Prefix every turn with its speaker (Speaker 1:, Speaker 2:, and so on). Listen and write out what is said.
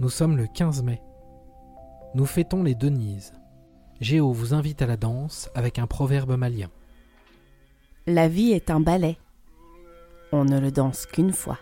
Speaker 1: Nous sommes le 15 mai. Nous fêtons les Denises. Géo vous invite à la danse avec un proverbe malien.
Speaker 2: La vie est un ballet. On ne le danse qu'une fois.